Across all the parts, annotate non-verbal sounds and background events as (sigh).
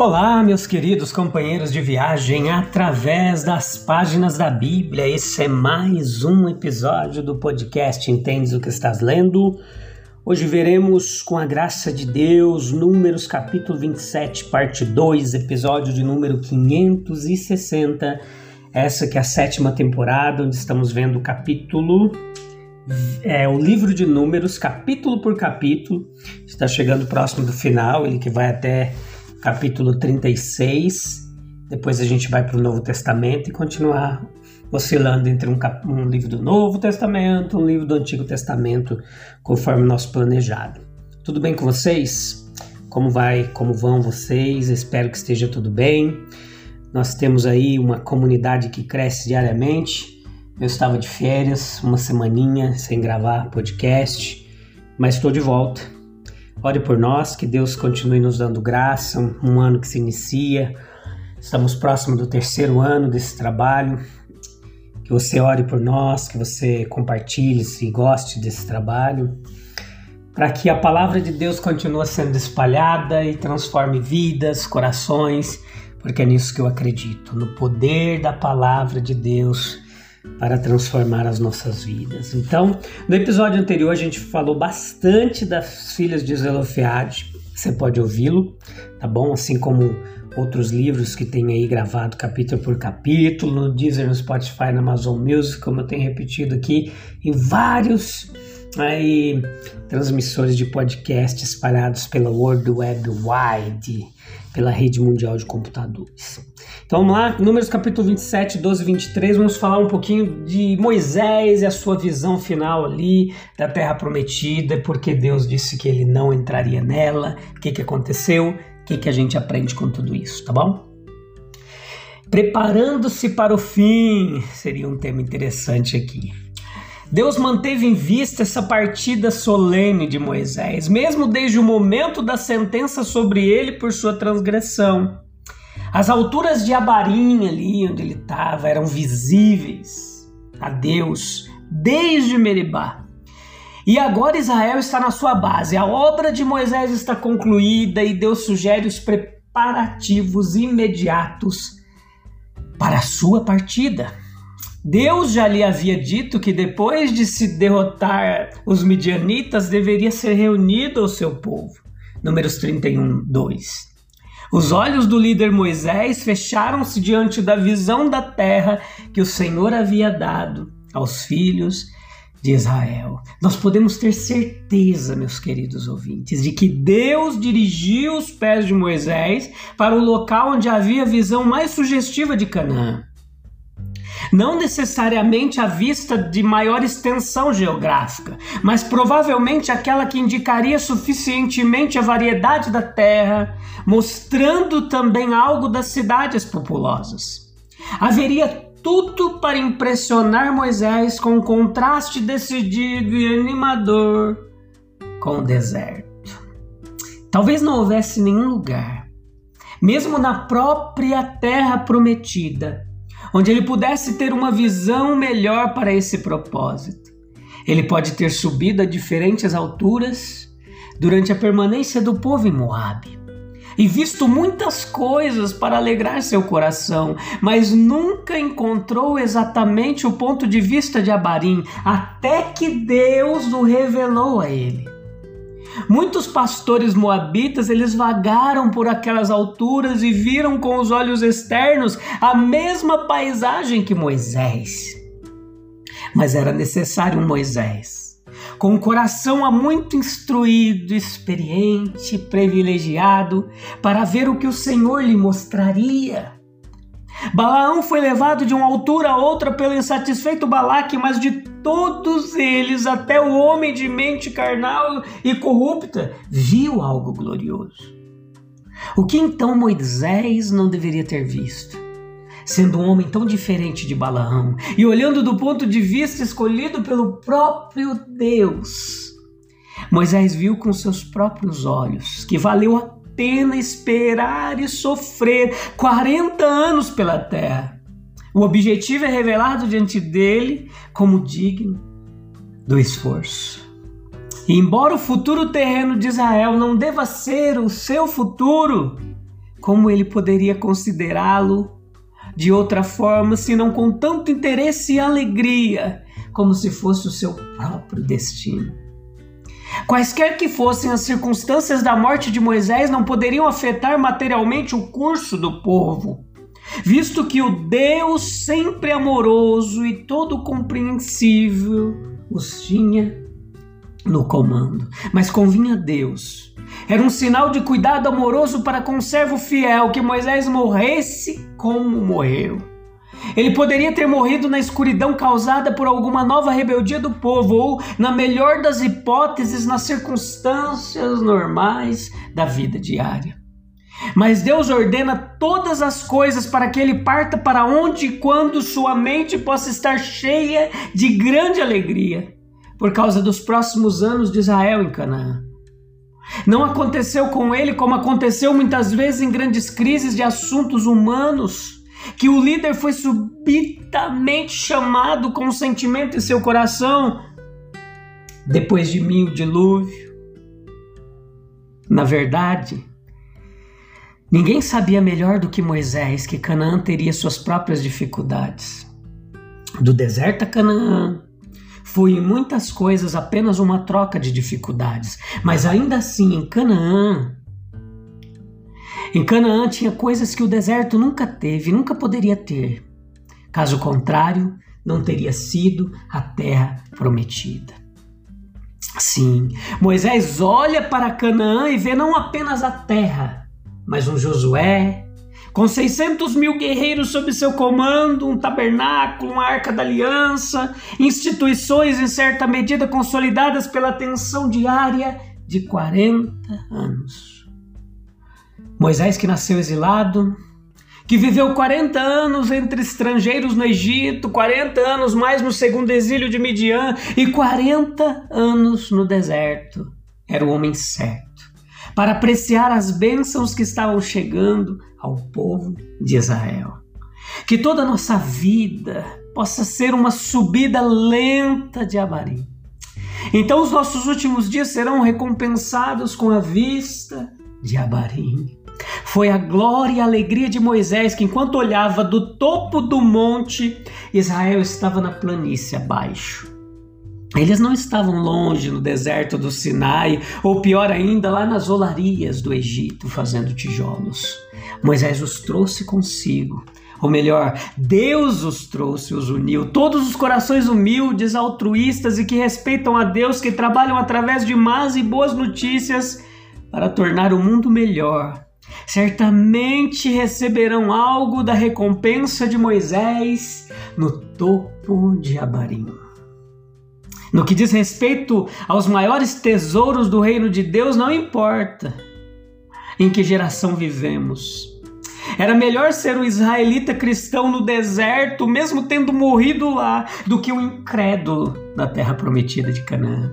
Olá, meus queridos companheiros de viagem através das páginas da Bíblia. Esse é mais um episódio do podcast Entendes o que estás lendo? Hoje veremos, com a graça de Deus, Números capítulo 27, parte 2, episódio de número 560. Essa que é a sétima temporada, onde estamos vendo o capítulo é o livro de números, capítulo por capítulo. Está chegando próximo do final, ele que vai até capítulo 36. Depois a gente vai para o Novo Testamento e continuar oscilando entre um, um, livro do Novo Testamento, um livro do Antigo Testamento, conforme nosso planejado. Tudo bem com vocês? Como vai? Como vão vocês? Espero que esteja tudo bem. Nós temos aí uma comunidade que cresce diariamente. Eu estava de férias, uma semaninha sem gravar podcast, mas estou de volta Ore por nós, que Deus continue nos dando graça, um, ano que se inicia. Estamos próximo do terceiro ano desse trabalho. Que você ore por nós, que você compartilhe se goste desse trabalho, para que a palavra de Deus continue sendo espalhada e transforme vidas, corações, porque é nisso que eu acredito, no poder da palavra de Deus para transformar as nossas vidas. Então, no episódio anterior a gente falou bastante das filhas de Zelofeade. Você pode ouvi-lo, tá bom? Assim como outros livros que tem aí gravado capítulo por capítulo, no Deezer, no Spotify, na Amazon Music, como eu tenho repetido aqui, em vários aí, transmissores de podcast espalhados pela World Web Wide, pela rede mundial de computadores. Então vamos lá, Números capítulo 27, 12 e 23, vamos falar um pouquinho de Moisés e a sua visão final ali da terra prometida, porque Deus disse que ele não entraria nela, o que, que aconteceu, o que, que a gente aprende com tudo isso, tá bom? Preparando-se para o fim seria um tema interessante aqui. Deus manteve em vista essa partida solene de Moisés, mesmo desde o momento da sentença sobre ele por sua transgressão. As alturas de Abarim, ali onde ele estava, eram visíveis a Deus desde Meribá. E agora Israel está na sua base. A obra de Moisés está concluída e Deus sugere os preparativos imediatos para a sua partida. Deus já lhe havia dito que depois de se derrotar os midianitas deveria ser reunido ao seu povo. Números 31, 2. Os olhos do líder Moisés fecharam-se diante da visão da terra que o Senhor havia dado aos filhos de Israel. Nós podemos ter certeza, meus queridos ouvintes, de que Deus dirigiu os pés de Moisés para o local onde havia a visão mais sugestiva de Canaã não necessariamente a vista de maior extensão geográfica, mas provavelmente aquela que indicaria suficientemente a variedade da terra, mostrando também algo das cidades populosas. Haveria tudo para impressionar Moisés com um contraste decidido e animador com o deserto. Talvez não houvesse nenhum lugar, mesmo na própria terra prometida, onde ele pudesse ter uma visão melhor para esse propósito. Ele pode ter subido a diferentes alturas durante a permanência do povo em Moabe e visto muitas coisas para alegrar seu coração, mas nunca encontrou exatamente o ponto de vista de Abarim, até que Deus o revelou a ele. Muitos pastores moabitas, eles vagaram por aquelas alturas e viram com os olhos externos a mesma paisagem que Moisés. Mas era necessário um Moisés com um coração há muito instruído, experiente, privilegiado, para ver o que o Senhor lhe mostraria. Balaão foi levado de uma altura a outra pelo insatisfeito Balaque, mas de todos eles, até o homem de mente carnal e corrupta viu algo glorioso. O que então Moisés não deveria ter visto? Sendo um homem tão diferente de Balaão e olhando do ponto de vista escolhido pelo próprio Deus, Moisés viu com seus próprios olhos que valeu a pena esperar e sofrer 40 anos pela terra. O objetivo é revelado diante dele como digno do esforço. E embora o futuro terreno de Israel não deva ser o seu futuro, como ele poderia considerá-lo de outra forma, senão com tanto interesse e alegria, como se fosse o seu próprio destino? Quaisquer que fossem as circunstâncias da morte de Moisés, não poderiam afetar materialmente o curso do povo, visto que o Deus sempre amoroso e todo compreensível os tinha no comando. Mas convinha a Deus. Era um sinal de cuidado amoroso para com o servo fiel que Moisés morresse como morreu. Ele poderia ter morrido na escuridão causada por alguma nova rebeldia do povo, ou, na melhor das hipóteses, nas circunstâncias normais da vida diária. Mas Deus ordena todas as coisas para que ele parta para onde e quando sua mente possa estar cheia de grande alegria, por causa dos próximos anos de Israel em Canaã. Não aconteceu com ele como aconteceu muitas vezes em grandes crises de assuntos humanos que o líder foi subitamente chamado com um sentimento em seu coração depois de mim o dilúvio. Na verdade, ninguém sabia melhor do que Moisés que Canaã teria suas próprias dificuldades. Do deserto a Canaã, foi em muitas coisas apenas uma troca de dificuldades, mas ainda assim em Canaã em Canaã tinha coisas que o deserto nunca teve, nunca poderia ter. Caso contrário, não teria sido a terra prometida. Sim, Moisés olha para Canaã e vê não apenas a terra, mas um Josué, com 600 mil guerreiros sob seu comando, um tabernáculo, uma arca da aliança, instituições em certa medida consolidadas pela atenção diária de 40 anos. Moisés, que nasceu exilado, que viveu 40 anos entre estrangeiros no Egito, 40 anos mais no segundo exílio de Midian e 40 anos no deserto. Era o homem certo para apreciar as bênçãos que estavam chegando ao povo de Israel. Que toda a nossa vida possa ser uma subida lenta de Abarim. Então os nossos últimos dias serão recompensados com a vista de Abarim. Foi a glória e a alegria de Moisés que, enquanto olhava do topo do monte, Israel estava na planície abaixo. Eles não estavam longe no deserto do Sinai, ou pior ainda, lá nas olarias do Egito, fazendo tijolos. Moisés os trouxe consigo. Ou melhor, Deus os trouxe, os uniu. Todos os corações humildes, altruístas e que respeitam a Deus, que trabalham através de más e boas notícias para tornar o mundo melhor certamente receberão algo da recompensa de Moisés no topo de Abarim. No que diz respeito aos maiores tesouros do reino de Deus, não importa em que geração vivemos. Era melhor ser um israelita cristão no deserto, mesmo tendo morrido lá, do que um incrédulo na terra prometida de Canaã.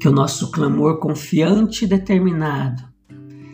Que o nosso clamor confiante e determinado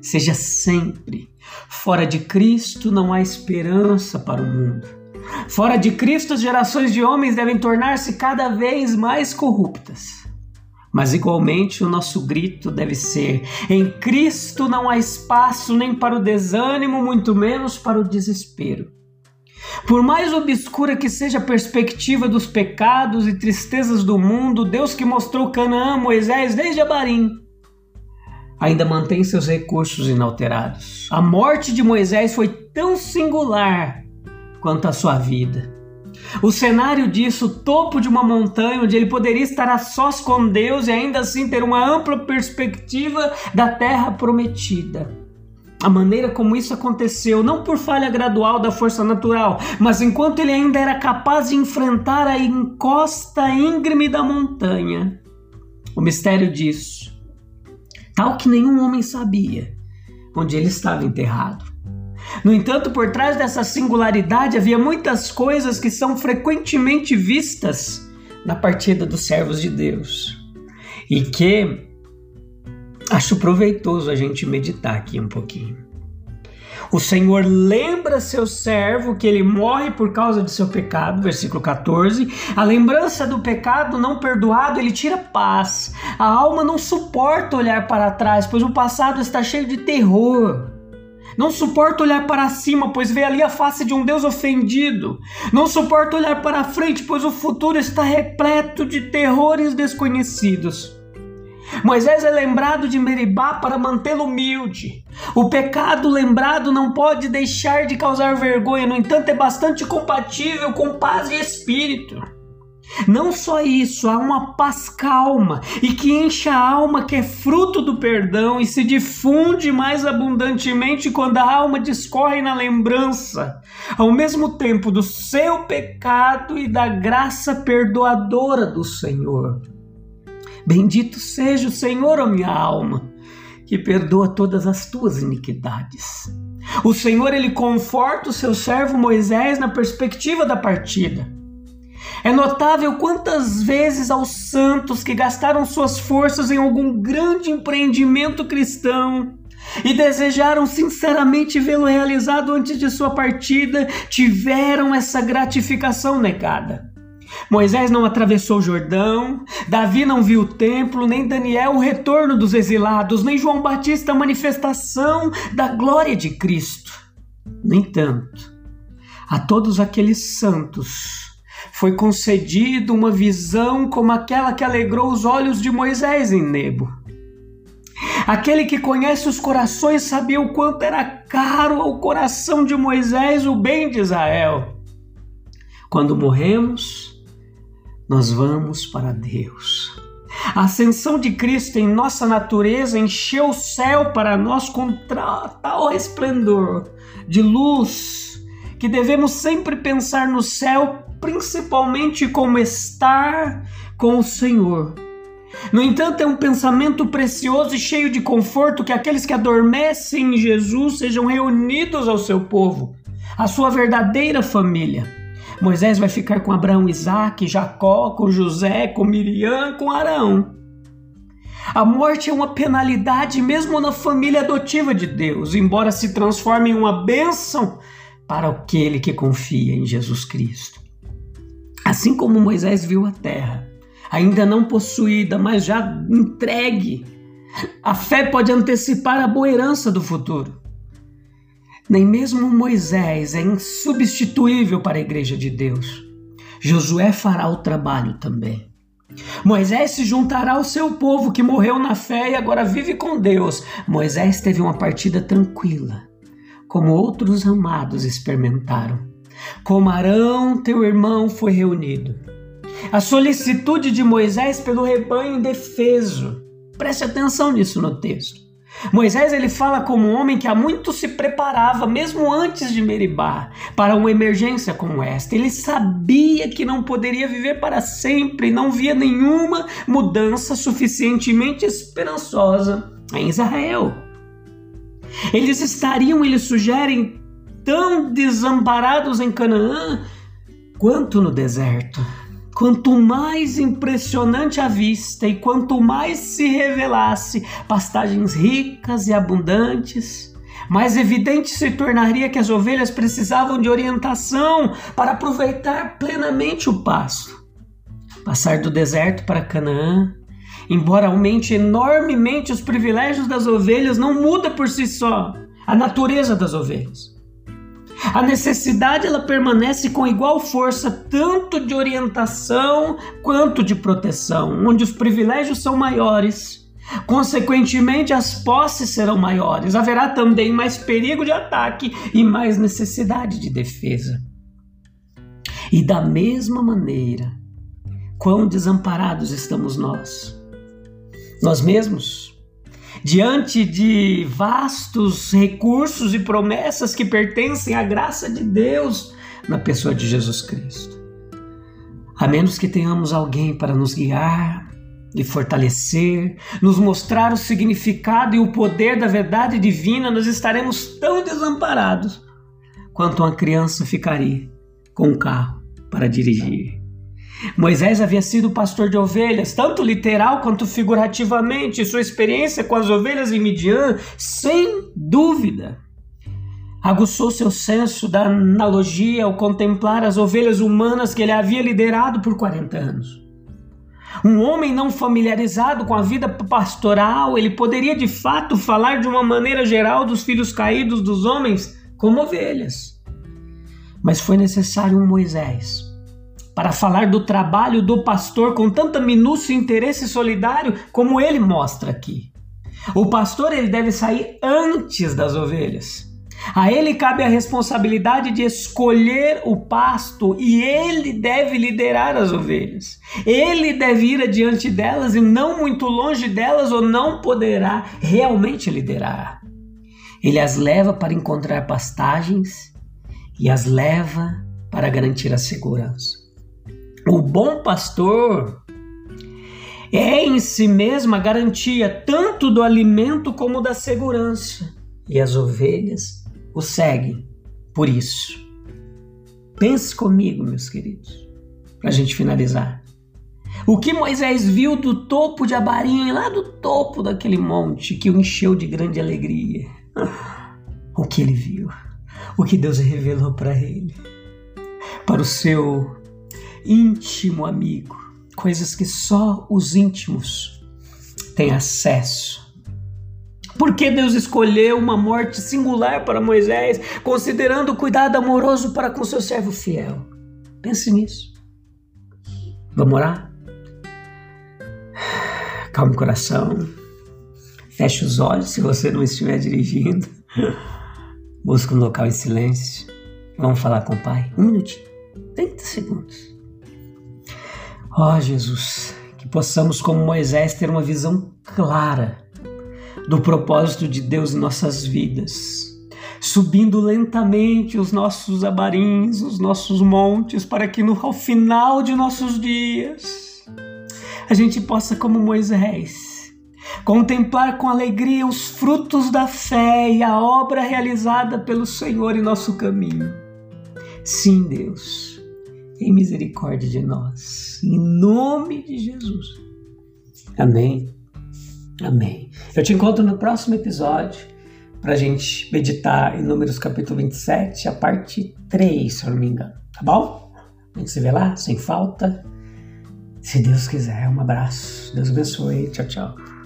seja sempre. Fora de Cristo não há esperança para o mundo. Fora de Cristo, as gerações de homens devem tornar-se cada vez mais corruptas. Mas igualmente o nosso grito deve ser: em Cristo não há espaço nem para o desânimo, muito menos para o desespero. Por mais obscura que seja a perspectiva dos pecados e tristezas do mundo, Deus que mostrou Canaã Moisés desde Abarim, ainda mantém seus recursos inalterados. A morte de Moisés foi tão singular quanto a sua vida. O cenário disso, o topo de uma montanha onde ele poderia estar a sós com Deus e ainda assim ter uma ampla perspectiva da terra prometida. a maneira como isso aconteceu, não por falha gradual da força natural, mas enquanto ele ainda era capaz de enfrentar a encosta íngreme da montanha. O mistério disso, tal que nenhum homem sabia onde ele estava enterrado. No entanto, por trás dessa singularidade havia muitas coisas que são frequentemente vistas na partida dos servos de Deus e que acho proveitoso a gente meditar aqui um pouquinho. O Senhor lembra seu servo que ele morre por causa de seu pecado, versículo 14. A lembrança do pecado não perdoado, ele tira paz. A alma não suporta olhar para trás, pois o passado está cheio de terror. Não suporta olhar para cima, pois vê ali a face de um Deus ofendido. Não suporta olhar para frente, pois o futuro está repleto de terrores desconhecidos. Moisés é lembrado de Meribá para mantê-lo humilde. O pecado lembrado não pode deixar de causar vergonha, no entanto, é bastante compatível com paz de espírito. Não só isso, há uma paz calma e que enche a alma, que é fruto do perdão e se difunde mais abundantemente quando a alma discorre na lembrança, ao mesmo tempo do seu pecado e da graça perdoadora do Senhor. Bendito seja o Senhor, ó minha alma, que perdoa todas as tuas iniquidades. O Senhor ele conforta o seu servo Moisés na perspectiva da partida. É notável quantas vezes aos santos que gastaram suas forças em algum grande empreendimento cristão e desejaram sinceramente vê-lo realizado antes de sua partida, tiveram essa gratificação negada. Moisés não atravessou o Jordão, Davi não viu o templo, nem Daniel o retorno dos exilados, nem João Batista a manifestação da glória de Cristo. No entanto, a todos aqueles santos foi concedido uma visão como aquela que alegrou os olhos de Moisés em Nebo. Aquele que conhece os corações sabia o quanto era caro ao coração de Moisés o bem de Israel. Quando morremos, nós vamos para Deus. A ascensão de Cristo em nossa natureza encheu o céu para nós com tal resplendor de luz que devemos sempre pensar no céu, principalmente como estar com o Senhor. No entanto, é um pensamento precioso e cheio de conforto que aqueles que adormecem em Jesus sejam reunidos ao seu povo, a sua verdadeira família. Moisés vai ficar com Abraão, Isaac, Jacó, com José, com Miriam, com Arão. A morte é uma penalidade mesmo na família adotiva de Deus, embora se transforme em uma bênção para aquele que confia em Jesus Cristo. Assim como Moisés viu a terra, ainda não possuída, mas já entregue, a fé pode antecipar a boa herança do futuro. Nem mesmo Moisés é insubstituível para a igreja de Deus. Josué fará o trabalho também. Moisés se juntará ao seu povo que morreu na fé e agora vive com Deus. Moisés teve uma partida tranquila, como outros amados experimentaram. Como Arão, teu irmão, foi reunido. A solicitude de Moisés pelo rebanho indefeso. Preste atenção nisso no texto. Moisés ele fala como um homem que há muito se preparava, mesmo antes de Meribá, para uma emergência como esta. Ele sabia que não poderia viver para sempre, não via nenhuma mudança suficientemente esperançosa em Israel. Eles estariam, eles sugerem, tão desamparados em Canaã quanto no deserto. Quanto mais impressionante a vista e quanto mais se revelasse pastagens ricas e abundantes, mais evidente se tornaria que as ovelhas precisavam de orientação para aproveitar plenamente o pasto. Passar do deserto para Canaã, embora aumente enormemente os privilégios das ovelhas, não muda por si só a natureza das ovelhas. A necessidade ela permanece com igual força tanto de orientação quanto de proteção, onde os privilégios são maiores. Consequentemente, as posses serão maiores. Haverá também mais perigo de ataque e mais necessidade de defesa. E da mesma maneira, quão desamparados estamos nós. Nós mesmos diante de vastos recursos e promessas que pertencem à graça de Deus na pessoa de Jesus Cristo. A menos que tenhamos alguém para nos guiar e fortalecer, nos mostrar o significado e o poder da verdade divina, nós estaremos tão desamparados quanto uma criança ficaria com um carro para dirigir. Moisés havia sido pastor de ovelhas, tanto literal quanto figurativamente. Sua experiência com as ovelhas em Midian, sem dúvida, aguçou seu senso da analogia ao contemplar as ovelhas humanas que ele havia liderado por 40 anos. Um homem não familiarizado com a vida pastoral, ele poderia de fato falar de uma maneira geral dos filhos caídos dos homens como ovelhas. Mas foi necessário um Moisés para falar do trabalho do pastor com tanta minúcia e interesse solidário como ele mostra aqui. O pastor ele deve sair antes das ovelhas. A ele cabe a responsabilidade de escolher o pasto e ele deve liderar as ovelhas. Ele deve ir adiante delas e não muito longe delas ou não poderá realmente liderar. Ele as leva para encontrar pastagens e as leva para garantir a segurança. O bom pastor é em si mesmo a garantia tanto do alimento como da segurança. E as ovelhas o seguem por isso. Pense comigo, meus queridos, para a gente finalizar. O que Moisés viu do topo de Abarim, lá do topo daquele monte que o encheu de grande alegria? (laughs) O que ele viu? O que Deus revelou para ele? Para o seu íntimo amigo, coisas que só os íntimos têm acesso. Por que Deus escolheu uma morte singular para Moisés, considerando o cuidado amoroso para com seu servo fiel? Pense nisso. Vamos orar? Calme o coração. Feche os olhos se você não estiver dirigindo. Busque um local em silêncio. Vamos falar com o Pai. Um minutinho. 30 segundos. Ó oh, Jesus, que possamos, como Moisés, ter uma visão clara do propósito de Deus em nossas vidas, subindo lentamente os nossos abarins, os nossos montes, para que no ao final de nossos dias a gente possa, como Moisés, contemplar com alegria os frutos da fé e a obra realizada pelo Senhor em nosso caminho. Sim, Deus tem misericórdia de nós. Em nome de Jesus. Amém. Amém. Eu te encontro no próximo episódio para a gente meditar em Números capítulo 27, a parte 3, se eu não me engano. Tá bom? A gente se vê lá, sem falta. Se Deus quiser, um abraço. Deus abençoe. Tchau, tchau.